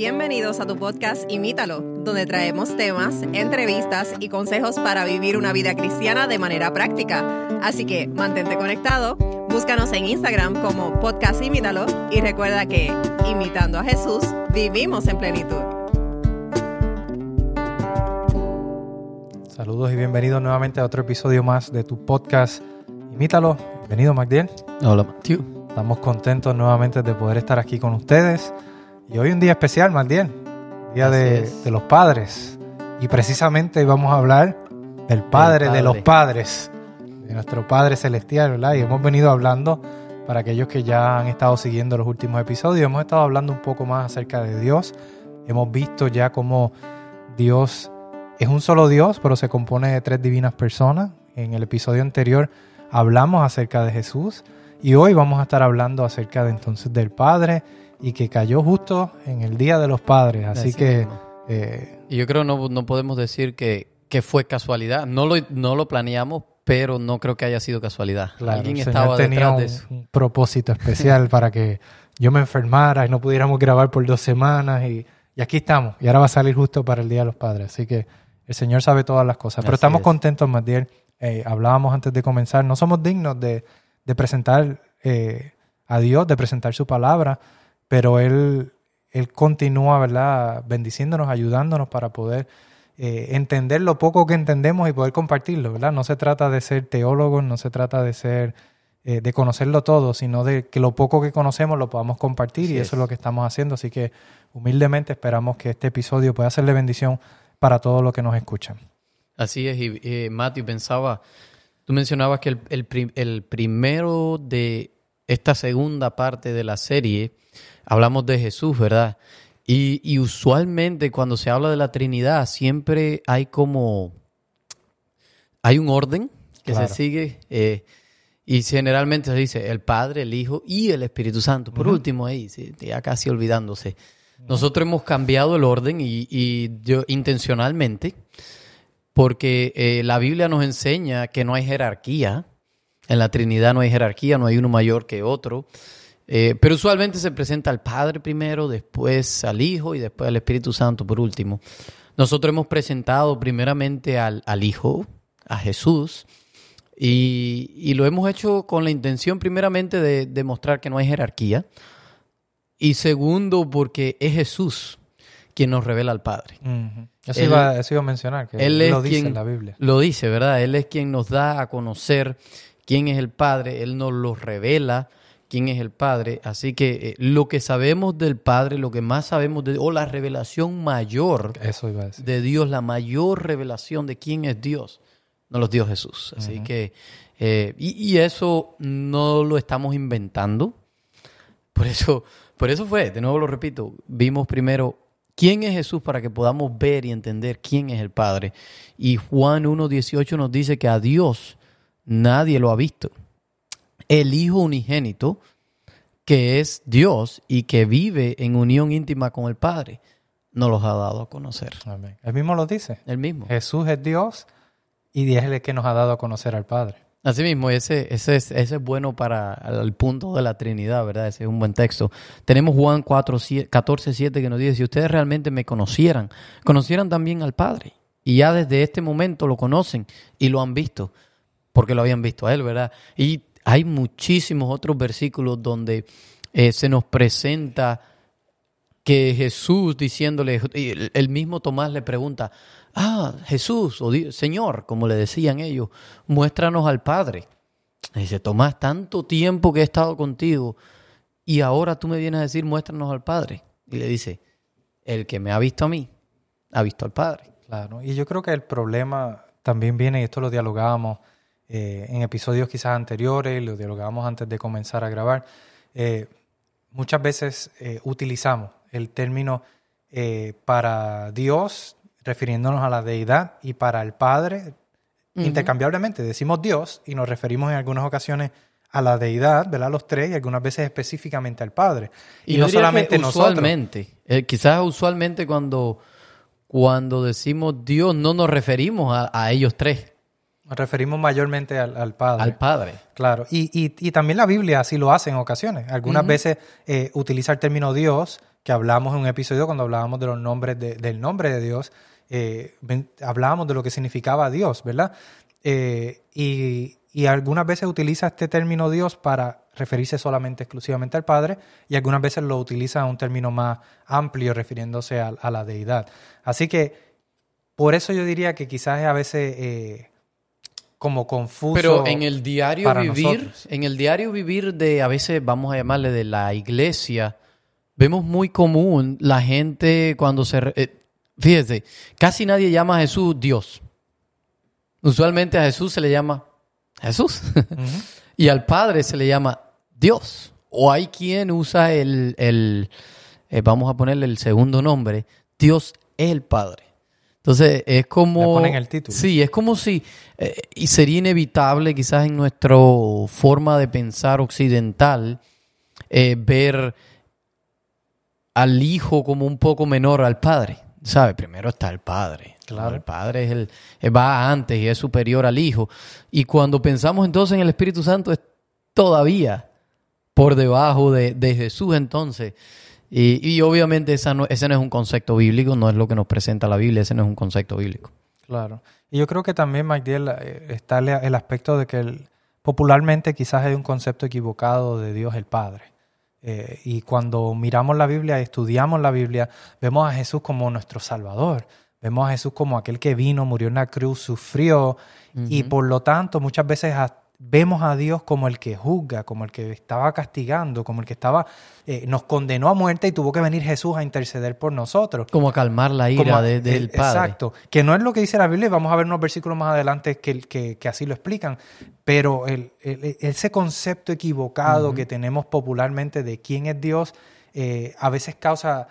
Bienvenidos a tu podcast Imítalo, donde traemos temas, entrevistas y consejos para vivir una vida cristiana de manera práctica. Así que mantente conectado, búscanos en Instagram como podcast Imítalo y recuerda que, imitando a Jesús, vivimos en plenitud. Saludos y bienvenidos nuevamente a otro episodio más de tu podcast Imítalo. Bienvenido, Magdiel. Hola, Matthew. Estamos contentos nuevamente de poder estar aquí con ustedes. Y hoy un día especial, Magdiel, Día de, de, los padres. Y precisamente vamos a hablar del padre, padre, de los padres, de nuestro Padre Celestial, ¿verdad? Y hemos venido hablando, para aquellos que ya han estado siguiendo los últimos episodios, hemos estado hablando un poco más acerca de Dios. Hemos visto ya cómo Dios es un solo Dios, pero se compone de tres divinas personas. En el episodio anterior hablamos acerca de Jesús y hoy vamos a estar hablando acerca de entonces del Padre y que cayó justo en el Día de los Padres. Así, Así que... Eh, y yo creo no, no podemos decir que, que fue casualidad. No lo, no lo planeamos, pero no creo que haya sido casualidad. Claro, Alguien estaba tenía detrás un, de un propósito especial para que yo me enfermara y no pudiéramos grabar por dos semanas y, y, aquí estamos. Y ahora va a salir justo para el Día de los Padres. Así que el Señor sabe todas las cosas. Pero Así estamos es. contentos, Matiel. Eh, hablábamos antes de comenzar. No somos dignos de, de presentar eh, a Dios, de presentar su palabra, pero Él, él continúa, ¿verdad?, bendiciéndonos, ayudándonos para poder eh, entender lo poco que entendemos y poder compartirlo, ¿verdad? No se trata de ser teólogos, no se trata de ser, eh, de conocerlo todo, sino de que lo poco que conocemos lo podamos compartir y es. eso es lo que estamos haciendo. Así que humildemente esperamos que este episodio pueda ser de bendición para todos los que nos escuchan. Así es, y eh, Matthew pensaba, tú mencionabas que el, el, el primero de esta segunda parte de la serie, hablamos de Jesús, ¿verdad? Y, y usualmente cuando se habla de la Trinidad, siempre hay como, hay un orden que Claro. se sigue, eh, y generalmente se dice el Padre, el Hijo y el Espíritu Santo. Por último, ahí, ya casi olvidándose. Nosotros hemos cambiado el orden y, y yo intencionalmente, porque eh, la Biblia nos enseña que no hay jerarquía. En la Trinidad no hay jerarquía, no hay uno mayor que otro. Eh, pero usualmente se presenta al Padre primero, después al Hijo y después al Espíritu Santo por último. Nosotros hemos presentado primeramente al, al Hijo, a Jesús, y, y lo hemos hecho con la intención primeramente de demostrar que no hay jerarquía. Y segundo, porque es Jesús quien nos revela al Padre. Eso, Él- iba, eso iba a mencionar, que Él lo dice quien en la Biblia. Lo dice, ¿verdad? Él es quien nos da a conocer quién es el Padre, Él nos lo revela quién es el Padre. Así que eh, lo que sabemos del Padre, lo que más sabemos de, o la revelación mayor Eso iba a decir. de Dios, la mayor revelación de quién es Dios, nos lo dio Jesús. Así que, eh, y, y eso no lo estamos inventando. Por eso, por eso fue, de nuevo lo repito, vimos primero quién es Jesús para que podamos ver y entender quién es el Padre. Y Juan 1.18 nos dice que a Dios nadie lo ha visto. El Hijo unigénito, que es Dios y que vive en unión íntima con el Padre, nos los ha dado a conocer. Amén. Él mismo lo dice. El mismo. Jesús es Dios y es el que nos ha dado a conocer al Padre. Así mismo, ese, ese, es, ese es bueno para el punto de la Trinidad, ¿verdad? Ese es un buen texto. Tenemos Juan 4, 14, 7 que nos dice, si ustedes realmente me conocieran, conocieran también al Padre. Y ya desde este momento lo conocen y lo han visto, porque lo habían visto a Él, ¿verdad? Y hay muchísimos otros versículos donde eh, se nos presenta que Jesús diciéndole, el- mismo Tomás le pregunta, ah, Jesús, o Di- Señor, como le decían ellos, muéstranos al Padre. Y dice, Tomás, tanto tiempo que he estado contigo y ahora tú me vienes a decir, muéstranos al Padre. Y le dice, el que me ha visto a mí, ha visto al Padre. Claro. Y yo creo que el problema también viene, y esto lo dialogábamos eh, en episodios quizás anteriores, lo dialogábamos antes de comenzar a grabar. eh, muchas veces eh, utilizamos el término para Dios, refiriéndonos a la deidad, y para el Padre, intercambiablemente. Decimos Dios y nos referimos en algunas ocasiones a la deidad, ¿verdad? Los tres, y algunas veces específicamente al Padre. Y, no solamente nosotros. quizás usualmente cuando, cuando decimos Dios no nos referimos a, a ellos tres, Nos referimos mayormente al, al Padre. al Padre. Claro, y, y, y también la Biblia así lo hace en ocasiones. Algunas veces eh, utiliza el término Dios que hablamos en un episodio cuando hablábamos de los nombres del nombre de Dios, eh, hablábamos de lo que significaba Dios, ¿verdad? Eh, y, algunas veces utiliza este término Dios para referirse solamente exclusivamente al Padre y algunas veces lo utiliza en un término más amplio refiriéndose a, la deidad. Así que por eso yo diría que quizás a veces eh, como confuso. Pero en el diario vivir, en el diario vivir de a veces vamos a llamarle de la iglesia, vemos muy común la gente cuando se eh, fíjese, casi nadie llama a Jesús Dios. Usualmente a Jesús se le llama Jesús. y al Padre se le llama Dios. O hay quien usa el, el eh, vamos a ponerle el segundo nombre, Dios el Padre. Entonces es como... ponen el título. Sí, es como si... Eh, y sería inevitable quizás en nuestra forma de pensar occidental eh, ver al hijo como un poco menor al padre. ¿Sabe? Primero está el padre. Claro. El padre es el, va antes y es superior al hijo. Y cuando pensamos entonces en el Espíritu Santo es todavía por debajo de, de Jesús entonces. Y, obviamente esa no, ese no es un concepto bíblico, no es lo que nos presenta la Biblia, ese no es un concepto bíblico. Claro. Y yo creo que también, Magdiel, eh, está el aspecto de que popularmente quizás hay un concepto equivocado de Dios el Padre. Eh, y cuando miramos la Biblia estudiamos la Biblia, vemos a Jesús como nuestro Salvador. Vemos a Jesús como aquel que vino, murió en la cruz, sufrió y por lo tanto muchas veces vemos a Dios como el que juzga, como el que estaba castigando, como el que estaba eh, nos condenó a muerte y tuvo que venir Jesús a interceder por nosotros. Como a calmar la ira del eh, Padre. Exacto, que no es lo que dice la Biblia, vamos a ver unos versículos más adelante que, que, así lo explican, pero el, ese concepto equivocado que tenemos popularmente de quién es Dios eh, a veces causa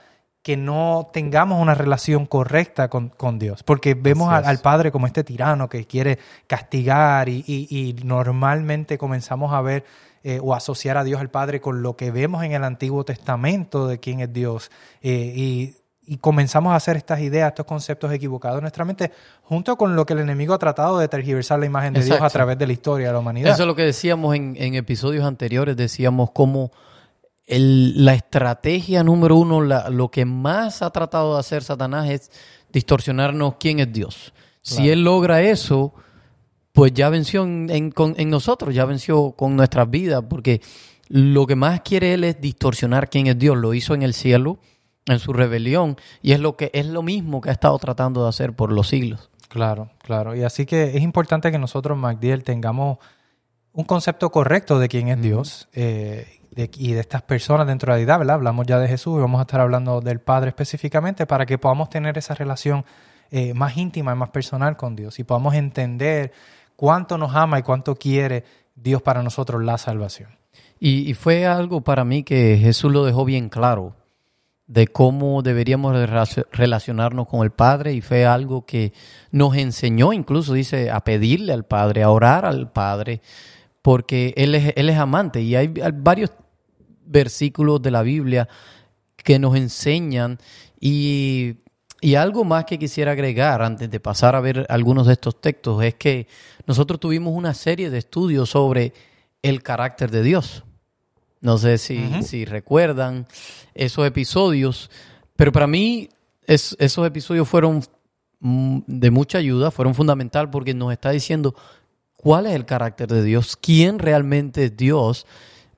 que no tengamos una relación correcta con, Dios, porque vemos al, Padre como este tirano que quiere castigar y, normalmente comenzamos a ver eh, o asociar a Dios al Padre con lo que vemos en el Antiguo Testamento de quién es Dios. Eh, y, comenzamos a hacer estas ideas, estos conceptos equivocados en nuestra mente, junto con lo que el enemigo ha tratado de tergiversar la imagen de Dios a través de la historia de la humanidad. Eso es lo que decíamos en, en episodios anteriores, decíamos cómo la estrategia número uno, lo que más ha tratado de hacer Satanás es distorsionarnos quién es Dios. Si él logra eso, pues ya venció en, nosotros, ya venció con nuestras vidas, porque lo que más quiere él es distorsionar quién es Dios. Lo hizo en el cielo, en su rebelión, y es lo que es lo mismo que ha estado tratando de hacer por los siglos. Claro, claro. Y así que es importante que nosotros, MacDiel, tengamos un concepto correcto de quién es Dios. Eh, y de estas personas dentro de la edad, ¿verdad? Hablamos ya de Jesús y vamos a estar hablando del Padre específicamente para que podamos tener esa relación eh, más íntima y más personal con Dios y podamos entender cuánto nos ama y cuánto quiere Dios para nosotros la salvación. Y, fue algo para mí que Jesús lo dejó bien claro de cómo deberíamos relacionarnos con el Padre y fue algo que nos enseñó incluso, dice, a pedirle al Padre, a orar al Padre, porque Él es, él es amante. Y hay varios versículos de la Biblia que nos enseñan. Y, algo más que quisiera agregar antes de pasar a ver algunos de estos textos es que nosotros tuvimos una serie de estudios sobre el carácter de Dios. No sé si, si recuerdan esos episodios, pero para mí esos episodios fueron mm, de mucha ayuda, fueron fundamental porque nos está diciendo cuál es el carácter de Dios, quién realmente es Dios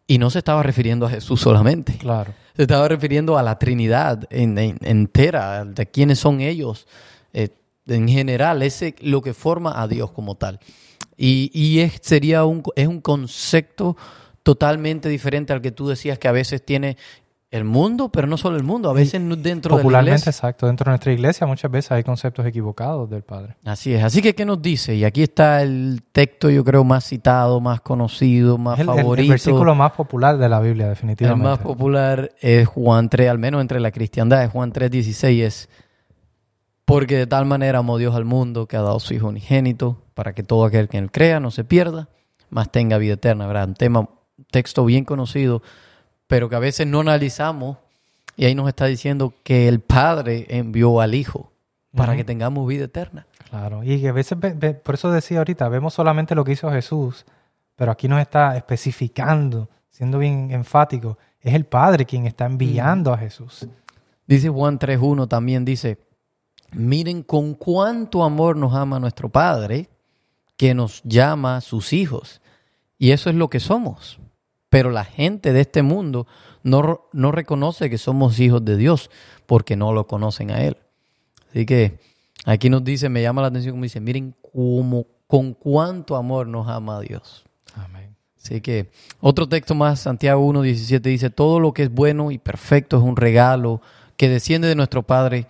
y no se estaba refiriendo a Jesús solamente. Claro. Se estaba refiriendo a la Trinidad entera, de quiénes son ellos. Eh, en general, ese lo que forma a Dios como tal. Y, es, sería un, es un concepto totalmente diferente al que tú decías que a veces tiene el mundo, pero no solo el mundo, a veces dentro de la iglesia. exacto, dentro de nuestra iglesia muchas veces hay conceptos equivocados del Padre. Así es, así que ¿qué nos dice? Y aquí está el texto yo creo más citado, más conocido, más favorito. El, versículo más popular de la Biblia, definitivamente. El más popular es Juan 3, al menos entre la cristiandad, es Juan 3, 16, es porque de tal manera amó Dios al mundo que ha dado su Hijo unigénito para que todo aquel que en él crea no se pierda, mas tenga vida eterna. ¿verdad? Un tema, texto bien conocido pero que a veces no analizamos. Y ahí nos está diciendo que el Padre envió al Hijo para que tengamos vida eterna. Claro, y que a veces, por eso decía ahorita, vemos solamente lo que hizo Jesús, pero aquí nos está especificando, siendo bien enfático, es el Padre quien está enviando a Jesús. Dice Juan 3.1 también, dice, miren con cuánto amor nos ama nuestro Padre, que nos llama sus hijos. Y eso es lo que somos. Pero la gente de este mundo no, no reconoce que somos hijos de Dios porque no lo conocen a Él. Así que aquí nos dice, me llama la atención como dice, miren cómo, con cuánto amor nos ama Dios. Amén. Así que otro texto más, Santiago 1.17 dice, todo lo que es bueno y perfecto es un regalo que desciende de nuestro Padre,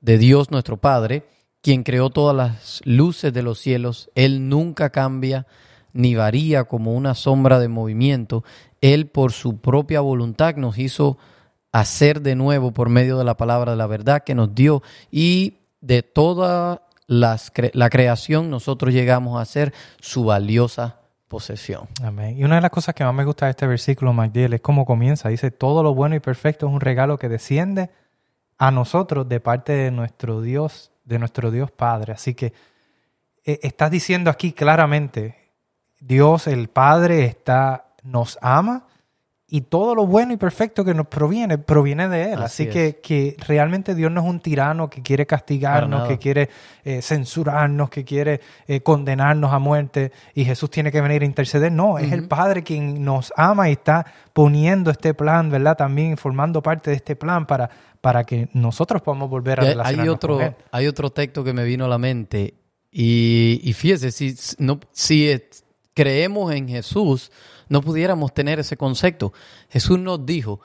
de Dios nuestro Padre, quien creó todas las luces de los cielos. Él nunca cambia ni varía como una sombra de movimiento. Él por su propia voluntad nos hizo hacer de nuevo por medio de la palabra de la verdad que nos dio y de toda la creación nosotros llegamos a ser su valiosa posesión. Amén. Y una de las cosas que más me gusta de este versículo, Magdiel, es cómo comienza. Dice, todo lo bueno y perfecto es un regalo que desciende a nosotros de parte de nuestro Dios, de nuestro Dios Padre. Así que eh, estás diciendo aquí claramente, Dios el Padre está, nos ama y todo lo bueno y perfecto que nos proviene, proviene de Él. Así, que, que, realmente Dios no es un tirano que quiere castigarnos, que quiere eh, censurarnos, que quiere eh, condenarnos a muerte y Jesús tiene que venir a interceder. No, es el Padre quien nos ama y está poniendo este plan, ¿verdad? También formando parte de este plan para, para que nosotros podamos volver a relacionarnos hay otro, con Él. Hay otro texto que me vino a la mente y, y fíjese, si, no, si creemos en Jesús, no pudiéramos tener ese concepto. Jesús nos dijo,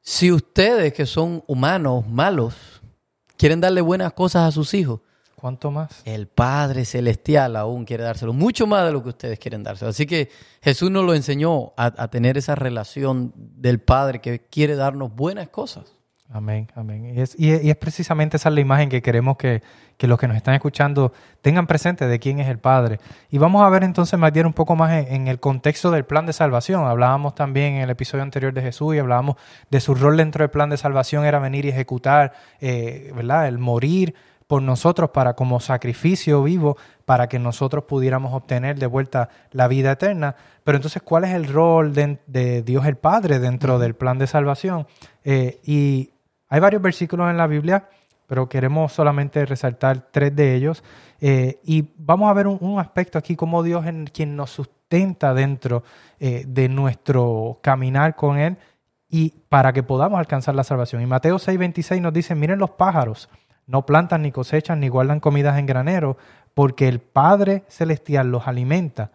si ustedes que son humanos malos quieren darle buenas cosas a sus hijos, ¿cuánto más? El Padre Celestial aún quiere dárselo, mucho más de lo que ustedes quieren dárselo. Así que Jesús nos lo enseñó a, a tener esa relación del Padre que quiere darnos buenas cosas. Amén, amén. Y es, y es, precisamente esa la imagen que queremos que, que, los que nos están escuchando tengan presente de quién es el Padre. Y vamos a ver entonces, Matías, un poco más en, el contexto del plan de salvación. Hablábamos también en el episodio anterior de Jesús y hablábamos de su rol dentro del plan de salvación era venir y ejecutar, eh, ¿verdad? El morir por nosotros para como sacrificio vivo para que nosotros pudiéramos obtener de vuelta la vida eterna. Pero entonces, ¿cuál es el rol de, de Dios el Padre dentro del plan de salvación? Eh, y hay varios versículos en la Biblia, pero queremos solamente resaltar tres de ellos. Eh, y vamos a ver un, aspecto aquí, como Dios es quien nos sustenta dentro eh, de nuestro caminar con Él y para que podamos alcanzar la salvación. Y Mateo 6:26 nos dice, miren los pájaros, no plantan ni cosechan ni guardan comidas en granero, porque el Padre Celestial los alimenta.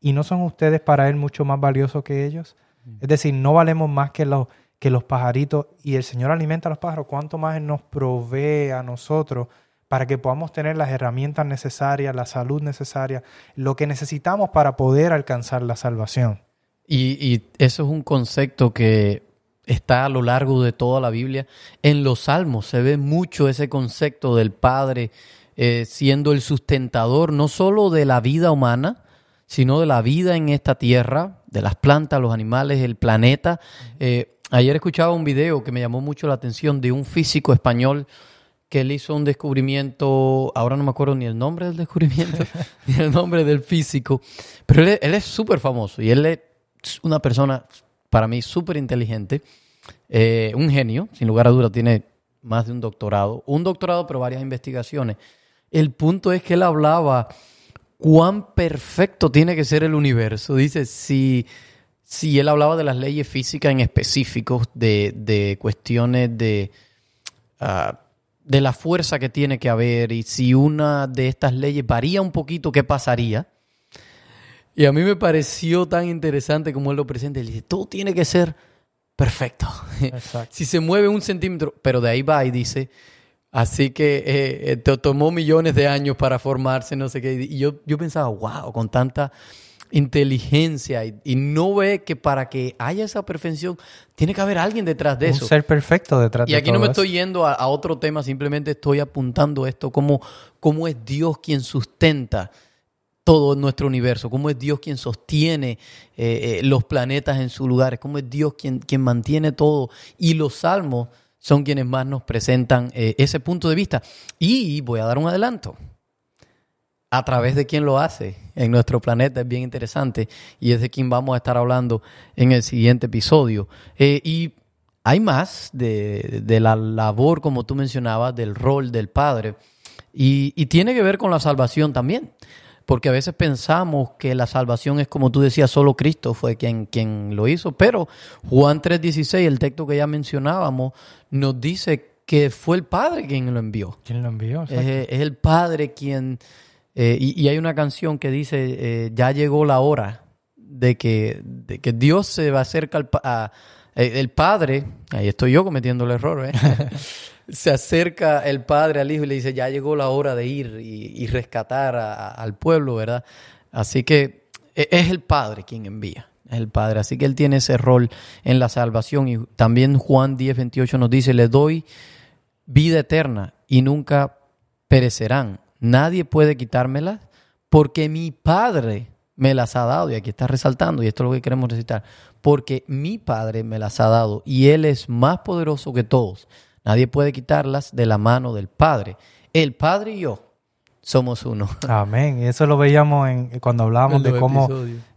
¿Y no son ustedes para Él mucho más valiosos que ellos? Mm. Es decir, no valemos más que los que los pajaritos y el Señor alimenta a los pájaros, cuánto más Él nos provee a nosotros para que podamos tener las herramientas necesarias, la salud necesaria, lo que necesitamos para poder alcanzar la salvación. Y, eso es un concepto que está a lo largo de toda la Biblia. En los Salmos se ve mucho ese concepto del Padre eh, siendo el sustentador no solo de la vida humana, sino de la vida en esta tierra, de las plantas, los animales, el planeta. Eh, Ayer escuchaba un video que me llamó mucho la atención de un físico español que él hizo un descubrimiento, ahora no me acuerdo ni el nombre del descubrimiento, ni el nombre del físico, pero él, es súper famoso y él es una persona, para mí, súper inteligente, eh, un genio, sin lugar a dudas, tiene más de un doctorado, un doctorado pero varias investigaciones. El punto es que él hablaba cuán perfecto tiene que ser el universo. Dice, si Sí, él hablaba de las leyes físicas en específico, de, cuestiones de, ah, de la fuerza que tiene que haber y si una de estas leyes varía un poquito, ¿qué pasaría? Y a mí me pareció tan interesante como él lo presenta. Él dice, todo tiene que ser perfecto. si se mueve un centímetro, pero de ahí va y dice, así que eh, eh, te tomó millones de años para formarse, no sé qué. Y yo, yo pensaba, wow, con tanta inteligencia y, no ve que para que haya esa perfección tiene que haber alguien detrás de eso. Un ser perfecto detrás de eso. Y aquí no me estoy yendo a, otro tema, simplemente estoy apuntando esto, como cómo es Dios quien sustenta todo nuestro universo, cómo es Dios quien sostiene eh, eh, los planetas en sus lugares, cómo es Dios quien, quien mantiene todo. Y los salmos son quienes más nos presentan eh, ese punto de vista. Y voy a dar un adelanto a través de quién lo hace en nuestro planeta es bien interesante y es de quien vamos a estar hablando en el siguiente episodio. Eh, y hay más de, de, la labor, como tú mencionabas, del rol del Padre. Y, y, tiene que ver con la salvación también. Porque a veces pensamos que la salvación es como tú decías, solo Cristo fue quien, quien lo hizo. Pero Juan 3:16, el texto que ya mencionábamos, nos dice que fue el Padre quien lo envió. ¿Quién lo envió? Es, es, el Padre quien... Eh, y, y, hay una canción que dice, eh, ya llegó la hora de que, de que Dios se va a acercar a, el Padre, ahí estoy yo cometiendo el error, ¿eh? se acerca el Padre al Hijo y le dice, ya llegó la hora de ir y, rescatar al pueblo, ¿verdad? Así que e, es el Padre quien envía, es el Padre. Así que Él tiene ese rol en la salvación. Y también Juan 10, 28 nos dice, le doy vida eterna y nunca perecerán. Nadie puede quitármela porque mi Padre me las ha dado. Y aquí está resaltando, y esto es lo que queremos recitar, porque mi Padre me las ha dado y Él es más poderoso que todos. Nadie puede quitarlas de la mano del Padre. El Padre y yo somos uno. Amén. Y eso lo veíamos en, cuando hablábamos de cómo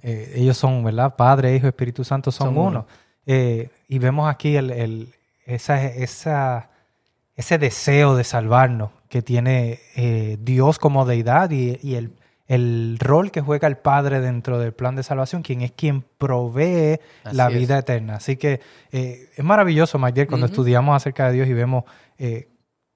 eh, ellos son, ¿verdad? Padre, Hijo, Espíritu Santo son, uno. Eh, y vemos aquí el, el, esa, esa, ese deseo de salvarnos que tiene eh, Dios como deidad y, y el el rol que juega el Padre dentro del plan de salvación, quien es quien provee la vida eterna. Así que eh, es maravilloso, Miguel, cuando estudiamos acerca de Dios y vemos eh,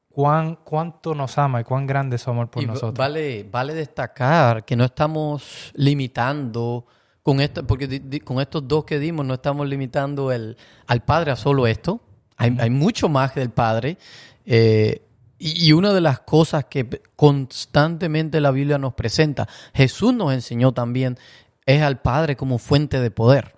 cuán, cuánto nos ama y cuán grande es su amor por nosotros. Vale, vale destacar que no estamos limitando con esto, porque con estos dos que dimos no estamos limitando el, al Padre a solo esto. Hay, hay mucho más del Padre. Eh, y una de las cosas que constantemente la Biblia nos presenta, Jesús nos enseñó también, es al Padre como fuente de poder.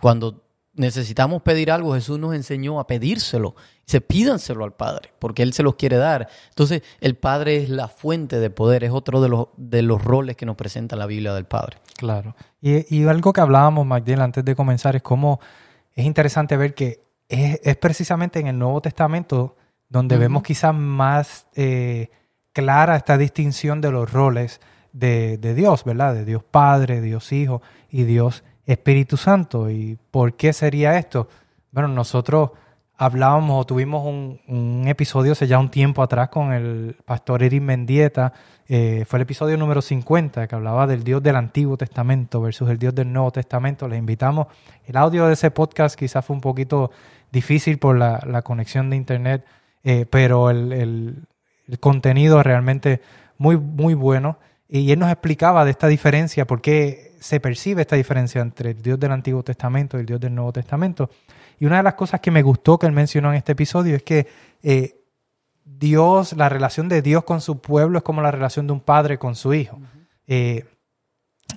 Cuando necesitamos pedir algo, Jesús nos enseñó a pedírselo. Se pídanselo al Padre, porque Él se los quiere dar. Entonces, el Padre es la fuente de poder, es otro de los, de los roles que nos presenta la Biblia del Padre. Claro. Y, y algo que hablábamos, Magdalena, antes de comenzar, es cómo es interesante ver que es, es precisamente en el Nuevo Testamento donde vemos quizás más eh, clara esta distinción de los roles de, Dios, ¿verdad? De Dios Padre, Dios Hijo y Dios Espíritu Santo. ¿Y por qué sería esto? Bueno, nosotros hablábamos o tuvimos un, episodio hace ya un tiempo atrás con el pastor Eric Mendieta, eh, fue el episodio número 50 que hablaba del Dios del Antiguo Testamento versus el Dios del Nuevo Testamento. Les invitamos. El audio de ese podcast quizás fue un poquito difícil por la, la conexión de internet eh, pero el, el, contenido realmente muy, muy bueno. Y él nos explicaba de esta diferencia, por qué se percibe esta diferencia entre el Dios del Antiguo Testamento y el Dios del Nuevo Testamento. Y una de las cosas que me gustó que él mencionó en este episodio es que eh, Dios, la relación de Dios con su pueblo es como la relación de un padre con su hijo. Eh,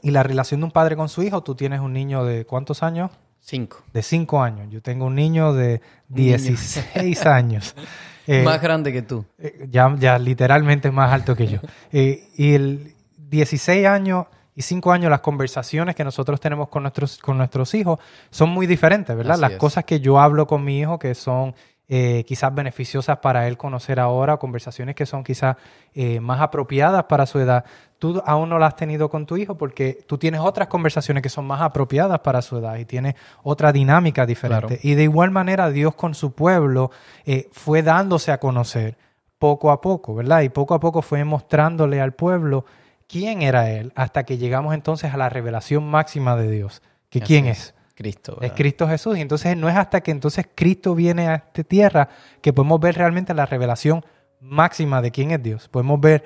y la relación de un padre con su hijo, tú tienes un niño de cuántos años? Cinco. De cinco años. Yo tengo un niño de 16 años. Eh, más grande que tú. Eh, ya, ya literalmente más alto que yo. Eh, y el 16 años y 5 años, las conversaciones que nosotros tenemos con nuestros, con nuestros hijos son muy diferentes, ¿verdad? las cosas que yo hablo con mi hijo que son eh, quizás beneficiosas para él conocer ahora, conversaciones que son quizás eh, más apropiadas para su edad. Tú aún no las has tenido con tu hijo porque tú tienes otras conversaciones que son más apropiadas para su edad y tiene otra dinámica diferente. Y de igual manera Dios con su pueblo eh, fue dándose a conocer poco a poco, ¿verdad? Y poco a poco fue mostrándole al pueblo quién era Él, hasta que llegamos entonces a la revelación máxima de Dios, que quién es. Cristo. Es Cristo Jesús. Y entonces no es hasta que entonces Cristo viene a esta tierra que podemos ver realmente la revelación máxima de quién es Dios. Podemos ver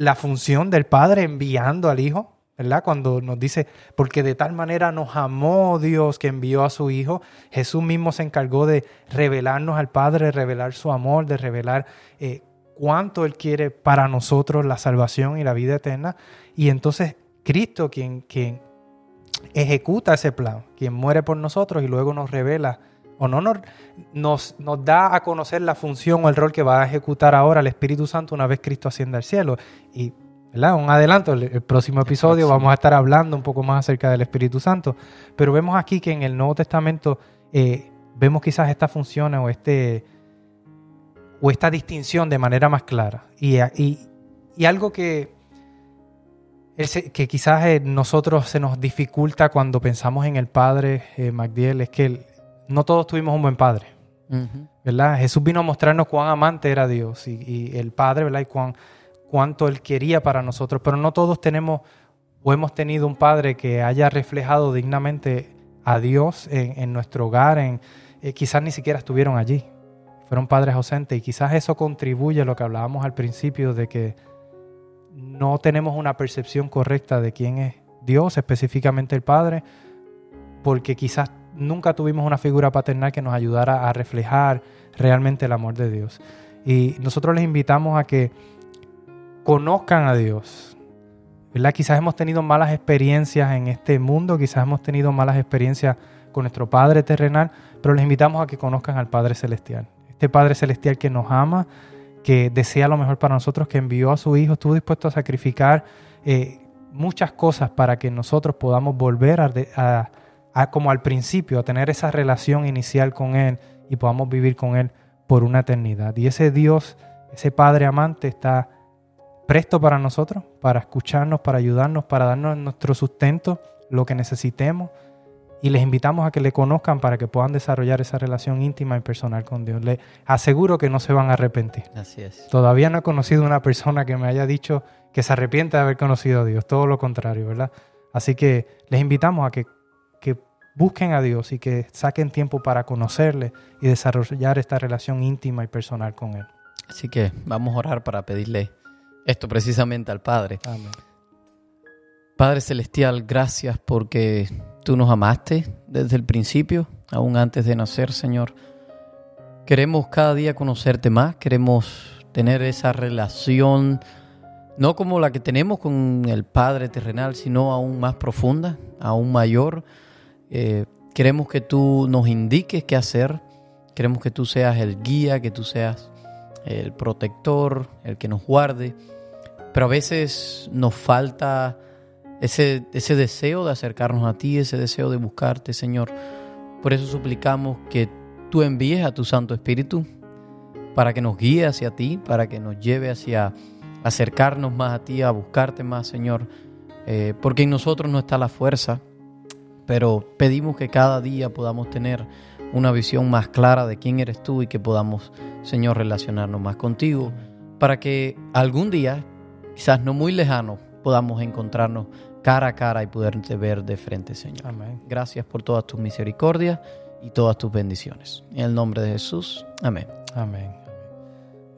la función del Padre enviando al Hijo, ¿verdad? Cuando nos dice, porque de tal manera nos amó Dios que envió a su Hijo, Jesús mismo se encargó de revelarnos al Padre, revelar su amor, de revelar eh, cuánto Él quiere para nosotros la salvación y la vida eterna. Y entonces Cristo, quien, quien ejecuta ese plan, quien muere por nosotros y luego nos revela o no nos, nos, nos, da a conocer la función o el rol que va a ejecutar ahora el Espíritu Santo una vez Cristo ascienda al cielo. Y ¿verdad? un adelanto, el, próximo episodio vamos a estar hablando un poco más acerca del Espíritu Santo, pero vemos aquí que en el Nuevo Testamento eh, vemos quizás esta función o, este, o esta distinción de manera más clara. Y, y, y algo que que quizás eh, nosotros se nos dificulta cuando pensamos en el padre, eh, es que no todos tuvimos un buen padre, ¿verdad? Jesús vino a mostrarnos cuán amante era Dios y, el Padre, ¿verdad? Y cuán, cuánto Él quería para nosotros, pero no todos tenemos o hemos tenido un Padre que haya reflejado dignamente a Dios en, nuestro hogar, en, eh, quizás ni siquiera estuvieron allí, fueron padres ausentes y quizás eso contribuye a lo que hablábamos al principio de que no tenemos una percepción correcta de quién es Dios, específicamente el Padre, porque quizás nunca tuvimos una figura paternal que nos ayudara a reflejar realmente el amor de Dios. Y nosotros les invitamos a que conozcan a Dios. ¿verdad? Quizás hemos tenido malas experiencias en este mundo, quizás hemos tenido malas experiencias con nuestro Padre terrenal, pero les invitamos a que conozcan al Padre Celestial. Este Padre Celestial que nos ama, que desea lo mejor para nosotros, que envió a su Hijo, estuvo dispuesto a sacrificar eh, muchas cosas para que nosotros podamos volver a, como al principio, a tener esa relación inicial con Él y podamos vivir con Él por una eternidad. Y ese Dios, ese Padre amante está presto para nosotros, para escucharnos, para ayudarnos, para darnos nuestro sustento, lo que necesitemos. Y les invitamos a que le conozcan para que puedan desarrollar esa relación íntima y personal con Dios. Les aseguro que no se van a arrepentir. Así es. Todavía no he conocido una persona que me haya dicho que se arrepiente de haber conocido a Dios. Todo lo contrario, ¿verdad? Así que les invitamos a que busquen a Dios y que saquen tiempo para conocerle y desarrollar esta relación íntima y personal con Él. Así que vamos a orar para pedirle esto precisamente al Padre. Amén. Padre Celestial, gracias porque tú nos amaste desde el principio, aún antes de nacer, Señor. Queremos cada día conocerte más, queremos tener esa relación, no como la que tenemos con el Padre terrenal, sino aún más profunda, aún mayor eh, queremos que tú nos indiques qué hacer. Queremos que tú seas el guía, que tú seas el protector, el que nos guarde. Pero a veces nos falta ese, ese deseo de acercarnos a ti, ese deseo de buscarte, Señor. Por eso suplicamos que tú envíes a tu Santo Espíritu para que nos guíe hacia ti, para que nos lleve hacia acercarnos más a ti, a buscarte más, Señor. Eh, porque en nosotros no está la fuerza, pero pedimos que cada día podamos tener una visión más clara de quién eres tú y que podamos, Señor, relacionarnos más contigo, para que algún día, quizás no muy lejano, podamos encontrarnos cara a cara y poderte ver de frente, Señor. Amén. Gracias por todas tus misericordias y todas tus bendiciones. En el nombre de Jesús. Amén. Amén.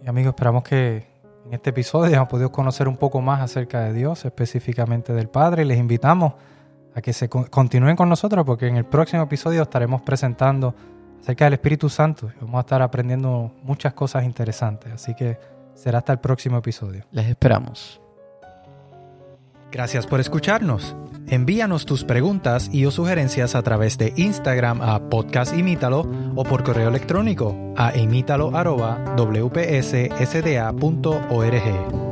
Y amigos, esperamos que en este episodio hayamos podido conocer un poco más acerca de Dios, específicamente del Padre, y les invitamos a que se continúen con nosotros porque en el próximo episodio estaremos presentando acerca del Espíritu Santo vamos a estar aprendiendo muchas cosas interesantes. Así que será hasta el próximo episodio. Les esperamos. Gracias por escucharnos. Envíanos tus preguntas y o sugerencias a través de Instagram a podcastimítalo o por correo electrónico a imítalo.wpssda.org.